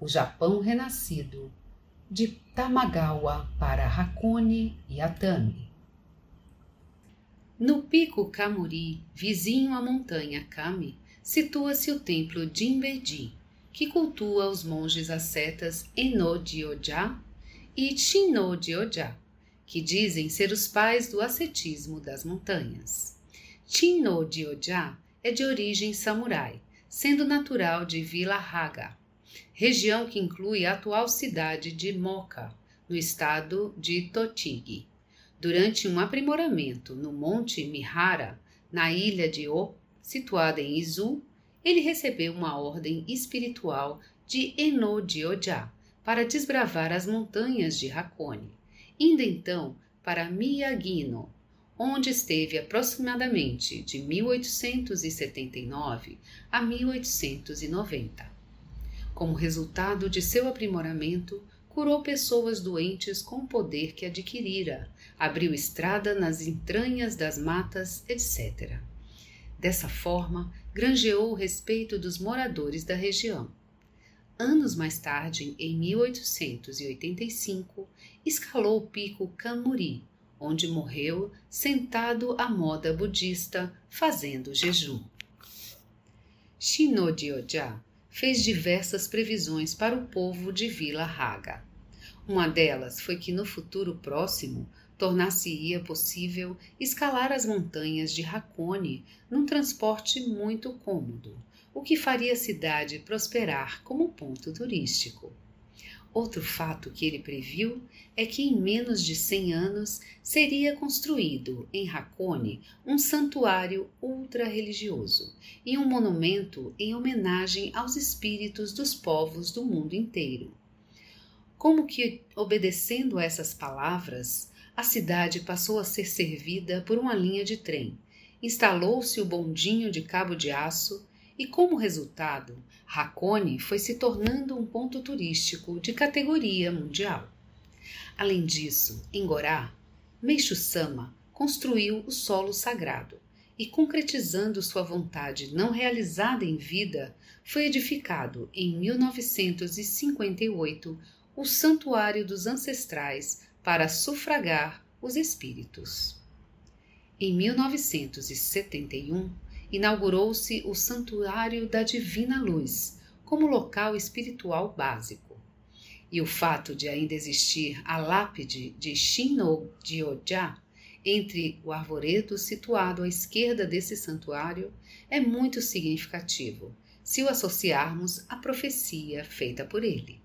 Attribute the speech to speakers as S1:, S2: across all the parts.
S1: O Japão Renascido, de Tamagawa para Hakone e Atami. No pico Kamuri, vizinho à montanha Kami, situa-se o templo Jinbeji, que cultua os monges ascetas Enodioja e Chinodioja, que dizem ser os pais do ascetismo das montanhas. Chinodioja é de origem samurai, sendo natural de Vila Haga, região que inclui a atual cidade de Moka, no estado de Tochigi. Durante um aprimoramento no Monte Mihara, na ilha de O, situada em Izu, ele recebeu uma ordem espiritual de Enodioja para desbravar as montanhas de Hakone, indo então para Miyagino, onde esteve aproximadamente de 1879 a 1890. Como resultado de seu aprimoramento, curou pessoas doentes com o poder que adquirira, abriu estrada nas entranhas das matas, etc. Dessa forma, granjeou o respeito dos moradores da região. Anos mais tarde, em 1885, escalou o pico Kamuri, onde morreu sentado à moda budista, fazendo jejum. Shinodioja fez diversas previsões para o povo de Vila Raga. Uma delas foi que no futuro próximo tornar-se-ia possível escalar as montanhas de Hakone num transporte muito cômodo, o que faria a cidade prosperar como ponto turístico. Outro fato que ele previu é que em menos de 100 anos seria construído em Hakone um santuário ultra-religioso e um monumento em homenagem aos espíritos dos povos do mundo inteiro. Como que, obedecendo a essas palavras, a cidade passou a ser servida por uma linha de trem, instalou-se o bondinho de cabo de aço e, como resultado, Hakone foi se tornando um ponto turístico de categoria mundial. Além disso, em Gorá, Meixo Sama construiu o solo sagrado e, concretizando sua vontade não realizada em vida, foi edificado em 1958 o Santuário dos Ancestrais para sufragar os espíritos. Em 1971, inaugurou-se o Santuário da Divina Luz como local espiritual básico. E o fato de ainda existir a lápide de Shinno-gyoja entre o arvoredo situado à esquerda desse santuário é muito significativo, se o associarmos à profecia feita por ele.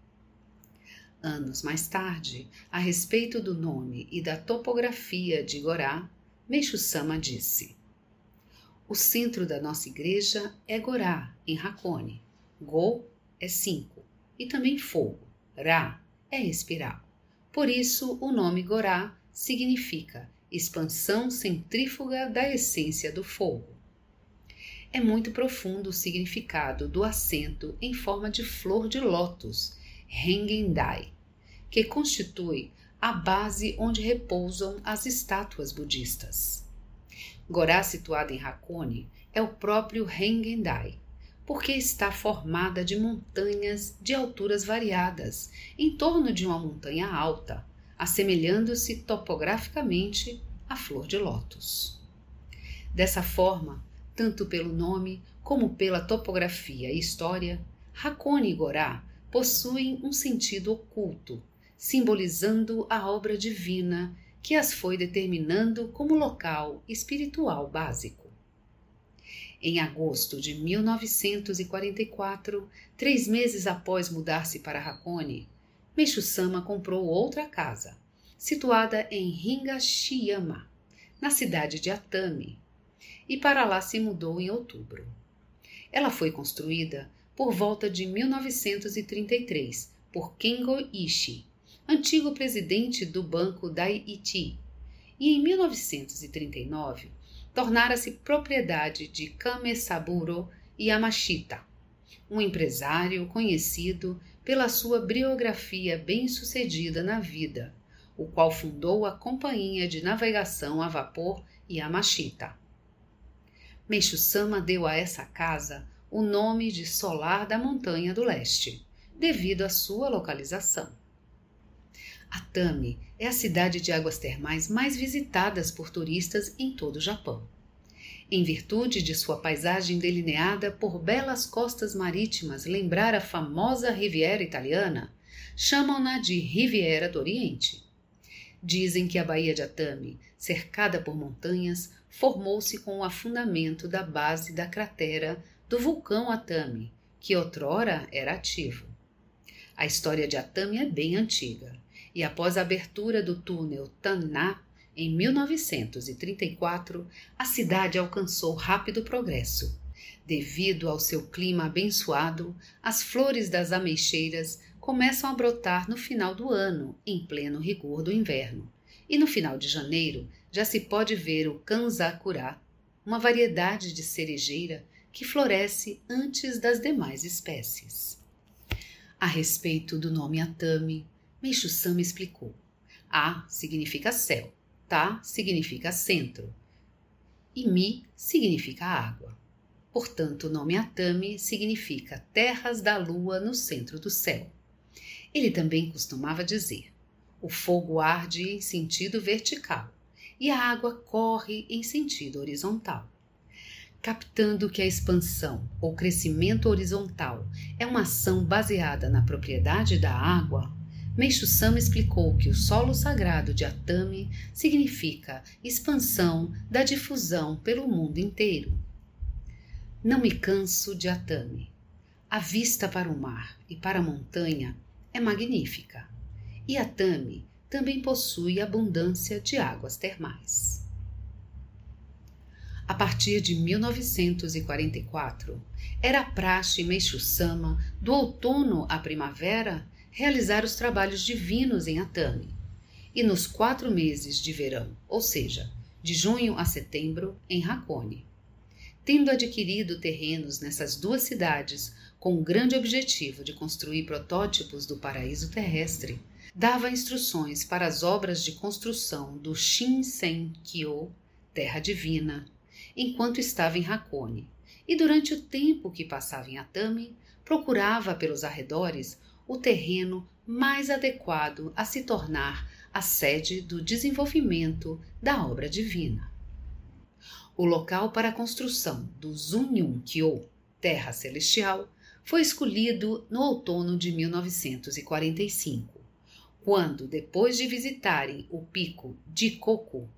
S1: Anos mais tarde, a respeito do nome e da topografia de Gorá, Meixo Sama disse: O centro da nossa igreja é Gorá, em Hakone. Go é cinco e também fogo. Ra é espiral. Por isso, o nome Gorá significa expansão centrífuga da essência do fogo. É muito profundo o significado do assento em forma de flor de lótus Hengendai, que constitui a base onde repousam as estátuas budistas. Gorá, situada em Hakone, é o próprio Hengendai, porque está formada de montanhas de alturas variadas, em torno de uma montanha alta, assemelhando-se topograficamente à flor de lótus. Dessa forma, tanto pelo nome como pela topografia e história, Hakone e Gorá possuem um sentido oculto, simbolizando a obra divina que as foi determinando como local espiritual básico. Em agosto de 1944, três meses após mudar-se para Hakone, Meixo Sama comprou outra casa, situada em Hingashiyama, na cidade de Atami, e para lá se mudou em outubro. Ela foi construída por volta de 1933 por Kengo Ishii, antigo presidente do Banco Dai-ichi, e em 1939 tornara-se propriedade de Kamesaburo Yamashita, um empresário conhecido pela sua biografia bem-sucedida na vida, o qual fundou a Companhia de Navegação a Vapor Yamashita. Meixo-sama deu a essa casa o nome de Solar da Montanha do Leste, devido à sua localização. Atami é a cidade de águas termais mais visitadas por turistas em todo o Japão. Em virtude de sua paisagem delineada por belas costas marítimas lembrar a famosa Riviera Italiana, chamam-na de Riviera do Oriente. Dizem que a Baía de Atami, cercada por montanhas, formou-se com o afundamento da base da cratera do vulcão Atami, que outrora era ativo. A história de Atami é bem antiga, e após a abertura do túnel Tanná, em 1934, a cidade alcançou rápido progresso. Devido ao seu clima abençoado, as flores das ameixeiras começam a brotar no final do ano, em pleno rigor do inverno. E no final de janeiro já se pode ver o kanzakura, uma variedade de cerejeira que floresce antes das demais espécies. A respeito do nome Atami, Meishu-sama explicou. A significa céu, Ta significa centro e Mi significa água. Portanto, o nome Atami significa terras da lua no centro do céu. Ele também costumava dizer: o fogo arde em sentido vertical e a água corre em sentido horizontal. Captando que a expansão ou crescimento horizontal é uma ação baseada na propriedade da água, Meixo Sama explicou que o solo sagrado de Atami significa expansão da difusão pelo mundo inteiro. Não me canso de Atami. A vista para o mar e para a montanha é magnífica. E Atami também possui abundância de águas termais. A partir de 1944, era praxe Meishu-sama, do outono à primavera, realizar os trabalhos divinos em Atami. E nos quatro meses de verão, ou seja, de junho a setembro, em Hakone. Tendo adquirido terrenos nessas duas cidades com o grande objetivo de construir protótipos do paraíso terrestre, dava instruções para as obras de construção do Shinsen-kyo, Terra Divina, enquanto estava em Hakone, e durante o tempo que passava em Atami, procurava pelos arredores o terreno mais adequado a se tornar a sede do desenvolvimento da obra divina. O local para a construção do Zunyun-kyo, Terra Celestial, foi escolhido no outono de 1945, quando, depois de visitarem o pico de Coco,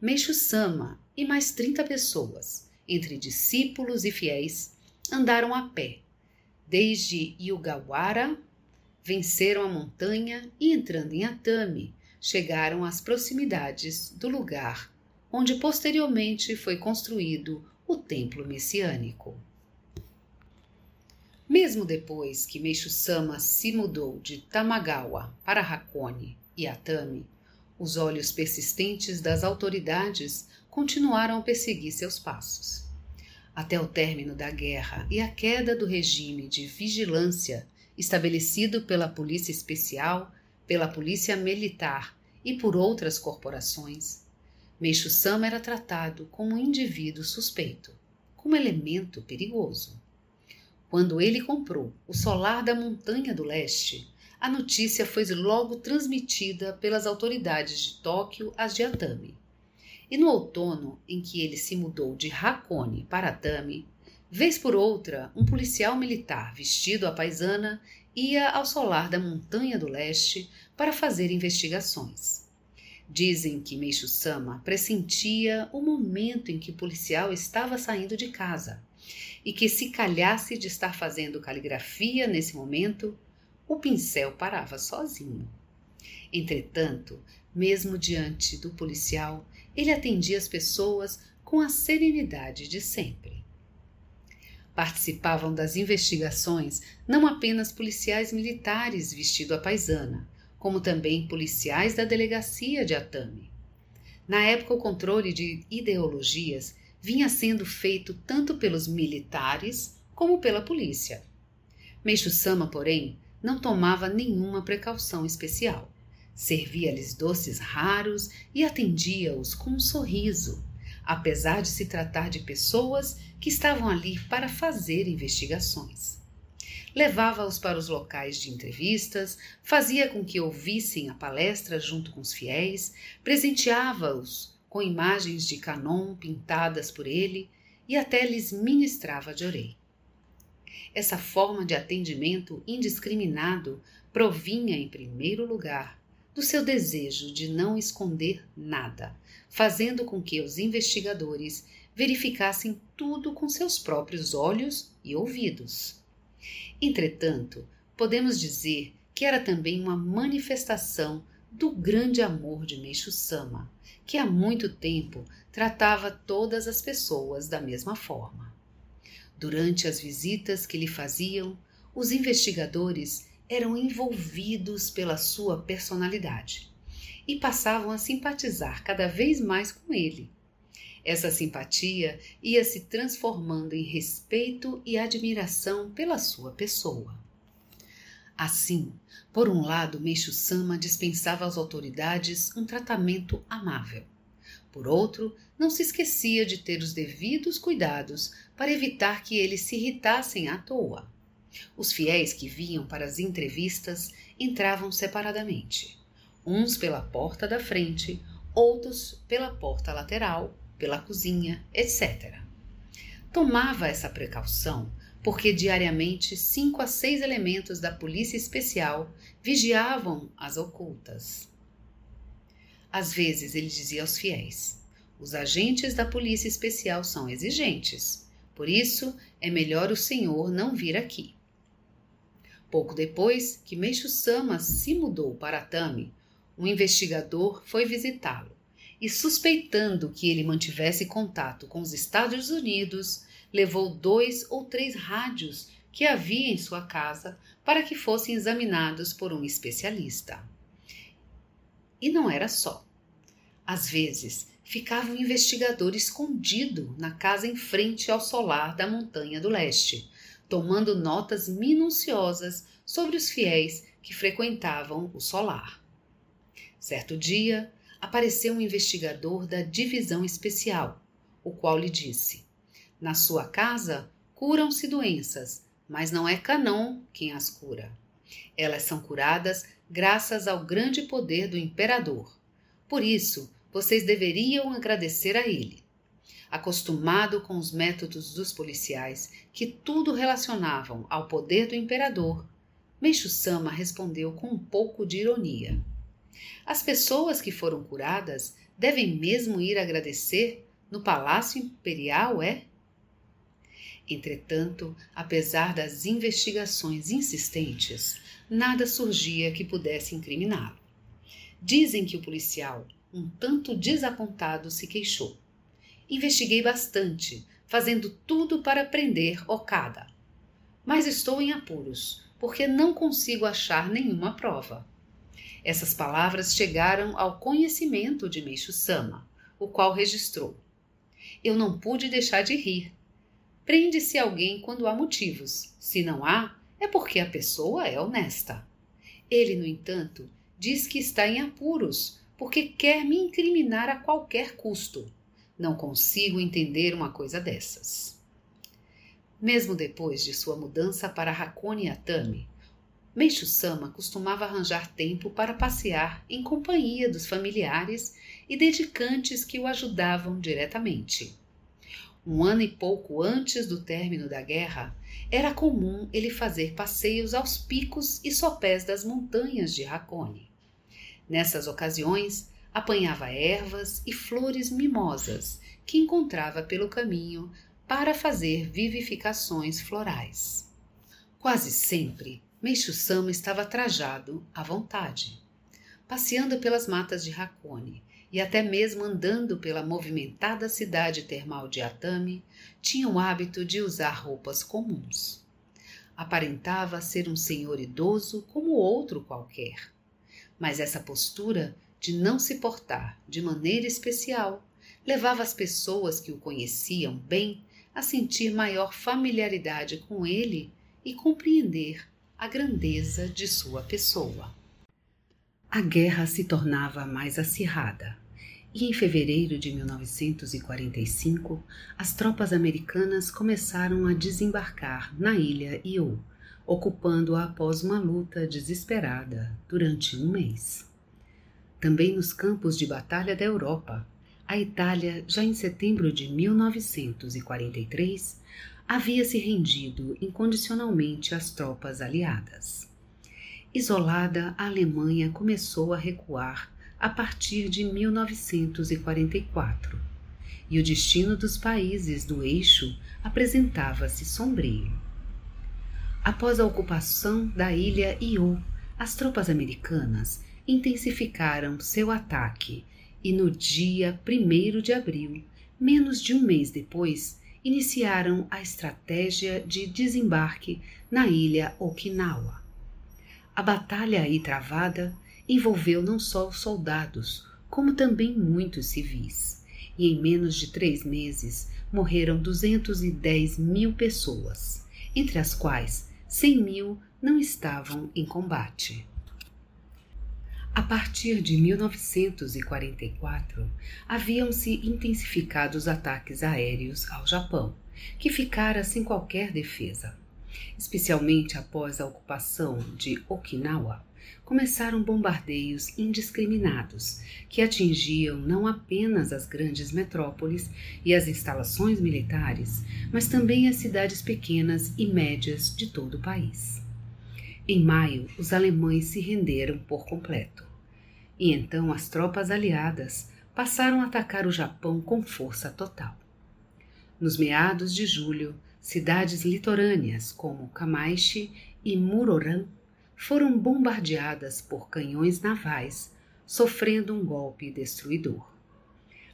S1: Meixo Sama e mais 30 pessoas, entre discípulos e fiéis, andaram a pé, desde Yugawara, venceram a montanha e, entrando em Atami, chegaram às proximidades do lugar onde posteriormente foi construído o templo messiânico. Mesmo depois que Meishu-sama se mudou de Tamagawa para Hakone e Atami, os olhos persistentes das autoridades continuaram a perseguir seus passos. Até o término da guerra e a queda do regime de vigilância estabelecido pela Polícia Especial, pela Polícia Militar e por outras corporações, Meishu-sama era tratado como um indivíduo suspeito, como elemento perigoso. Quando ele comprou o solar da Montanha do Leste, a notícia foi logo transmitida pelas autoridades de Tóquio às de Atami. E no outono, em que ele se mudou de Hakone para Atami, vez por outra, um policial militar vestido à paisana ia ao solar da Montanha do Leste para fazer investigações. Dizem que Meixo Sama pressentia o momento em que o policial estava saindo de casa e que se calhasse de estar fazendo caligrafia nesse momento, o pincel parava sozinho. Entretanto, mesmo diante do policial, ele atendia as pessoas com a serenidade de sempre. Participavam das investigações não apenas policiais militares vestido a paisana, como também policiais da delegacia de Atami. Na época, o controle de ideologias vinha sendo feito tanto pelos militares como pela polícia. Meixo Sama, porém, não tomava nenhuma precaução especial. Servia-lhes doces raros e atendia-os com um sorriso, apesar de se tratar de pessoas que estavam ali para fazer investigações. Levava-os para os locais de entrevistas, fazia com que ouvissem a palestra junto com os fiéis, presenteava-os com imagens de Canon pintadas por ele e até lhes ministrava de orei. Essa forma de atendimento indiscriminado provinha, em primeiro lugar, do seu desejo de não esconder nada, fazendo com que os investigadores verificassem tudo com seus próprios olhos e ouvidos. Entretanto, podemos dizer que era também uma manifestação do grande amor de Meixo Sama, que há muito tempo tratava todas as pessoas da mesma forma. Durante as visitas que lhe faziam, os investigadores eram envolvidos pela sua personalidade e passavam a simpatizar cada vez mais com ele. Essa simpatia ia se transformando em respeito e admiração pela sua pessoa. Assim, por um lado, Meixo Sama dispensava às autoridades um tratamento amável. Por outro, não se esquecia de ter os devidos cuidados para evitar que eles se irritassem à toa. Os fiéis que vinham para as entrevistas entravam separadamente, uns pela porta da frente, outros pela porta lateral, pela cozinha, etc. Tomava essa precaução porque diariamente cinco a seis elementos da polícia especial vigiavam as ocultas. Às vezes ele dizia aos fiéis: os agentes da polícia especial são exigentes, por isso é melhor o senhor não vir aqui. Pouco depois que Meixo Sama se mudou para Tami, um investigador foi visitá-lo e, suspeitando que ele mantivesse contato com os Estados Unidos, levou dois ou três rádios que havia em sua casa para que fossem examinados por um especialista. E não era só. Às vezes, ficava um investigador escondido na casa em frente ao solar da Montanha do Leste, tomando notas minuciosas sobre os fiéis que frequentavam o solar. Certo dia, apareceu um investigador da divisão especial, o qual lhe disse: Na sua casa curam-se doenças, mas não é Canon quem as cura. Elas são curadas graças ao grande poder do imperador. Por isso, vocês deveriam agradecer a ele acostumado com os métodos dos policiais que tudo relacionavam ao poder do imperador, Meixo Sama respondeu com um pouco de ironia. As pessoas que foram curadas devem mesmo ir agradecer no Palácio Imperial, é? Entretanto, apesar das investigações insistentes, nada surgia que pudesse incriminá-lo. Dizem que o policial, um tanto desapontado, se queixou. Investiguei bastante, fazendo tudo para prender Okada. Mas estou em apuros, porque não consigo achar nenhuma prova. Essas palavras chegaram ao conhecimento de Meixo Sama, o qual registrou. Eu não pude deixar de rir. Prende-se alguém quando há motivos. Se não há, é porque a pessoa é honesta. Ele, no entanto, diz que está em apuros, porque quer me incriminar a qualquer custo. Não consigo entender uma coisa dessas. Mesmo depois de sua mudança para Hakone Atami, Meixo Sama costumava arranjar tempo para passear em companhia dos familiares e dedicantes que o ajudavam diretamente. Um ano e pouco antes do término da guerra, era comum ele fazer passeios aos picos e sopés das montanhas de Hakone. Nessas ocasiões, apanhava ervas e flores mimosas que encontrava pelo caminho para fazer vivificações florais. Quase sempre, Meixo Sama estava trajado à vontade, passeando pelas matas de Hakone e até mesmo andando pela movimentada cidade termal de Atami, tinha o hábito de usar roupas comuns. Aparentava ser um senhor idoso como outro qualquer. Mas essa postura de não se portar de maneira especial levava as pessoas que o conheciam bem a sentir maior familiaridade com ele e compreender a grandeza de sua pessoa. A guerra se tornava mais acirrada e em fevereiro de 1945 as tropas americanas começaram a desembarcar na ilha Iô, ocupando-a após uma luta desesperada durante um mês. Também nos campos de batalha da Europa, a Itália, já em setembro de 1943, havia se rendido incondicionalmente às tropas aliadas. Isolada, a Alemanha começou a recuar a partir de 1944 e o destino dos países do eixo apresentava-se sombrio. Após a ocupação da ilha Iô, as tropas americanas intensificaram seu ataque e no dia 1 de abril, menos de um mês depois, iniciaram a estratégia de desembarque na ilha Okinawa. A batalha aí travada envolveu não só os soldados, como também muitos civis, e em menos de três meses morreram 210 mil pessoas, entre as quais 100 mil não estavam em combate. A partir de 1944, haviam-se intensificado os ataques aéreos ao Japão, que ficara sem qualquer defesa. Especialmente após a ocupação de Okinawa, começaram bombardeios indiscriminados que atingiam não apenas as grandes metrópoles e as instalações militares, mas também as cidades pequenas e médias de todo o país. Em maio, os alemães se renderam por completo. E então as tropas aliadas passaram a atacar o Japão com força total. Nos meados de julho, cidades litorâneas como Kamaishi e Muroran foram bombardeadas por canhões navais, sofrendo um golpe destruidor.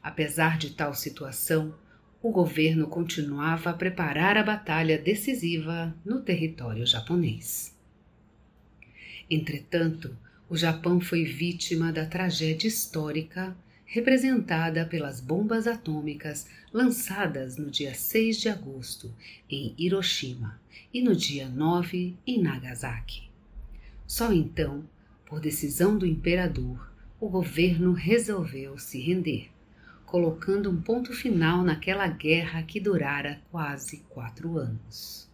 S1: Apesar de tal situação, o governo continuava a preparar a batalha decisiva no território japonês. Entretanto, o Japão foi vítima da tragédia histórica representada pelas bombas atômicas lançadas no dia 6 de agosto em Hiroshima e no dia 9 em Nagasaki. Só então, por decisão do imperador, o governo resolveu se render, colocando um ponto final naquela guerra que durara quase quatro anos.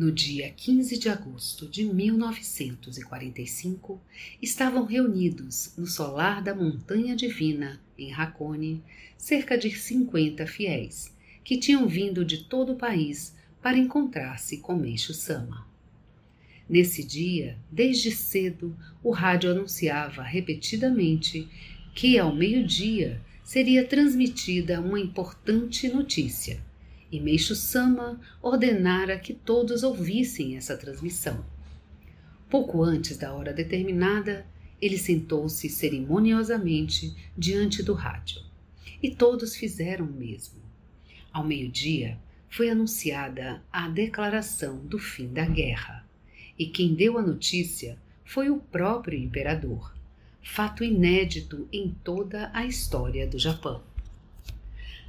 S1: No dia 15 de agosto de 1945, estavam reunidos no solar da Montanha Divina, em Hakone, cerca de 50 fiéis, que tinham vindo de todo o país para encontrar-se com Meixo Sama. Nesse dia, desde cedo, o rádio anunciava repetidamente que, ao meio-dia, seria transmitida uma importante notícia e Meixo Sama ordenara que todos ouvissem essa transmissão. Pouco antes da hora determinada, ele sentou-se cerimoniosamente diante do rádio. E todos fizeram o mesmo. Ao meio-dia, foi anunciada a declaração do fim da guerra. E quem deu a notícia foi o próprio imperador, fato inédito em toda a história do Japão.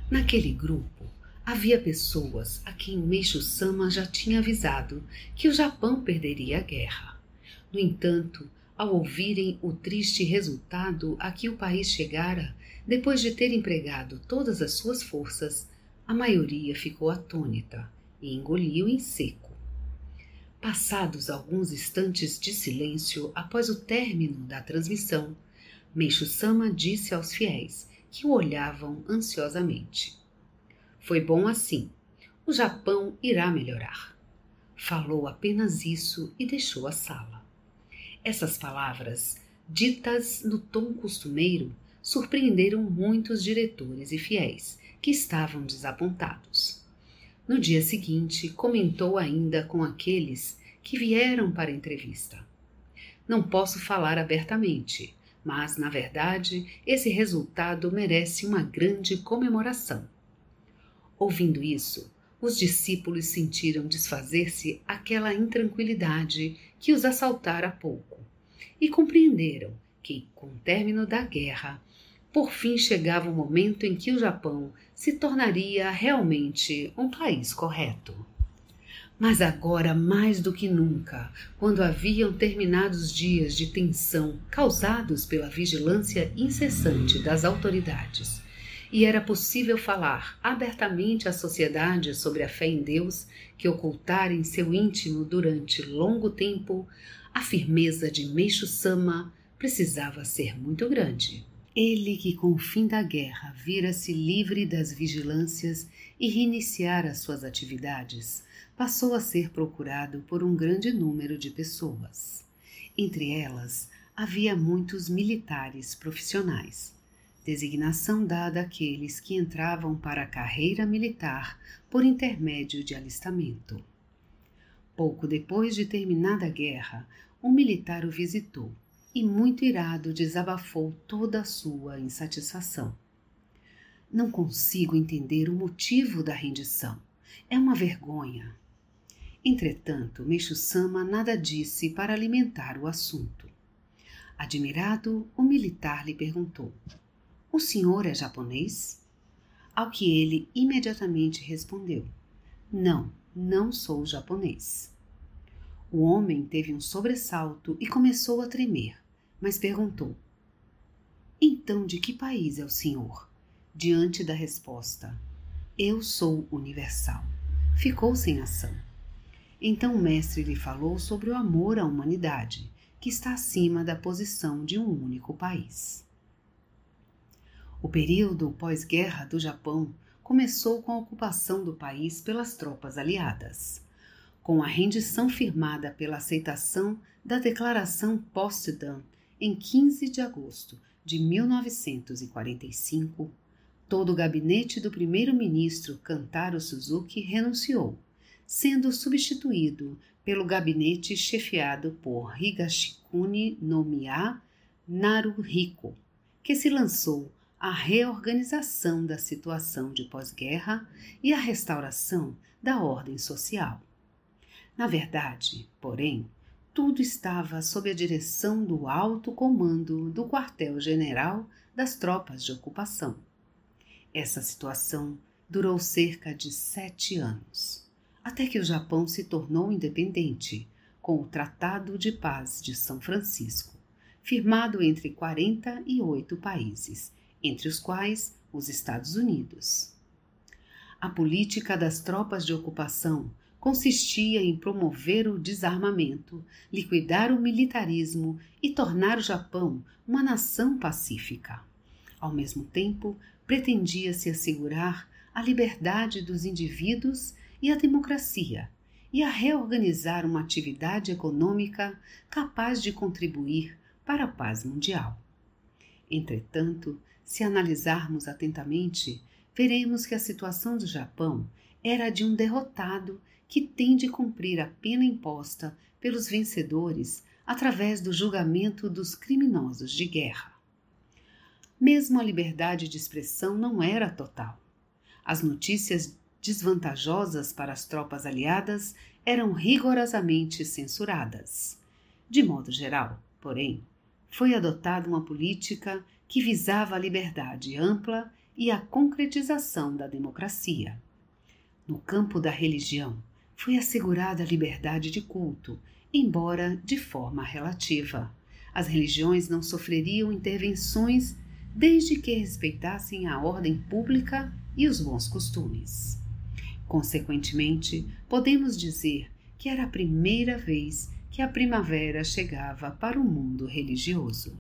S1: Naquele grupo, Havia pessoas a quem Meixo Sama já tinha avisado que o Japão perderia a guerra. No entanto, ao ouvirem o triste resultado a que o país chegara, depois de ter empregado todas as suas forças, a maioria ficou atônita e engoliu em seco. Passados alguns instantes de silêncio após o término da transmissão, Meixo Sama disse aos fiéis que o olhavam ansiosamente. Foi bom assim. O Japão irá melhorar. Falou apenas isso e deixou a sala. Essas palavras, ditas no tom costumeiro, surpreenderam muitos diretores e fiéis, que estavam desapontados. No dia seguinte, comentou ainda com aqueles que vieram para a entrevista. Não posso falar abertamente, mas, na verdade, esse resultado merece uma grande comemoração. Ouvindo isso, os discípulos sentiram desfazer-se aquela intranquilidade que os assaltara há pouco e compreenderam que, com o término da guerra, por fim chegava o momento em que o Japão se tornaria realmente um país correto. Mas agora, mais do que nunca, quando haviam terminado os dias de tensão causados pela vigilância incessante das autoridades, e era possível falar abertamente à sociedade sobre a fé em Deus que ocultara em seu íntimo durante longo tempo, a firmeza de Meixo Sama precisava ser muito grande. Ele que com o fim da guerra vira-se livre das vigilâncias e reiniciara suas atividades, passou a ser procurado por um grande número de pessoas. Entre elas, havia muitos militares profissionais, designação dada àqueles que entravam para a carreira militar por intermédio de alistamento. Pouco depois de terminada a guerra, um militar o visitou e, muito irado, desabafou toda a sua insatisfação. Não consigo entender o motivo da rendição. É uma vergonha. Entretanto, Meixo Sama nada disse para alimentar o assunto. Admirado, o militar lhe perguntou: O senhor é japonês? Ao que ele imediatamente respondeu: Não, não sou japonês. O homem teve um sobressalto e começou a tremer, mas perguntou: Então de que país é o senhor? Diante da resposta: Eu sou universal. Ficou sem ação. Então o mestre lhe falou sobre o amor à humanidade, que está acima da posição de um único país. O período pós-guerra do Japão começou com a ocupação do país pelas tropas aliadas. Com a rendição firmada pela aceitação da Declaração Potsdam em 15 de agosto de 1945, todo o gabinete do primeiro-ministro Kantaro Suzuki renunciou sendo substituído pelo gabinete chefiado por Higashikuni no Miya Naruhiko, que se lançou à reorganização da situação de pós-guerra e à restauração da ordem social. Na verdade, porém, tudo estava sob a direção do alto comando do quartel-general das tropas de ocupação. Essa situação durou cerca de sete anos até que o Japão se tornou independente, com o Tratado de Paz de São Francisco, firmado entre 48 países, entre os quais os Estados Unidos. A política das tropas de ocupação consistia em promover o desarmamento, liquidar o militarismo e tornar o Japão uma nação pacífica. Ao mesmo tempo, pretendia-se assegurar a liberdade dos indivíduos e a democracia, e a reorganizar uma atividade econômica capaz de contribuir para a paz mundial. Entretanto, se analisarmos atentamente, veremos que a situação do Japão era de um derrotado que tem de cumprir a pena imposta pelos vencedores através do julgamento dos criminosos de guerra. Mesmo a liberdade de expressão não era total. As notícias desvantajosas para as tropas aliadas eram rigorosamente censuradas. De modo geral, porém, foi adotada uma política que visava a liberdade ampla e a concretização da democracia. No campo da religião, foi assegurada a liberdade de culto, embora de forma relativa. As religiões não sofreriam intervenções desde que respeitassem a ordem pública e os bons costumes. Consequentemente, podemos dizer que era a primeira vez que a primavera chegava para o mundo religioso.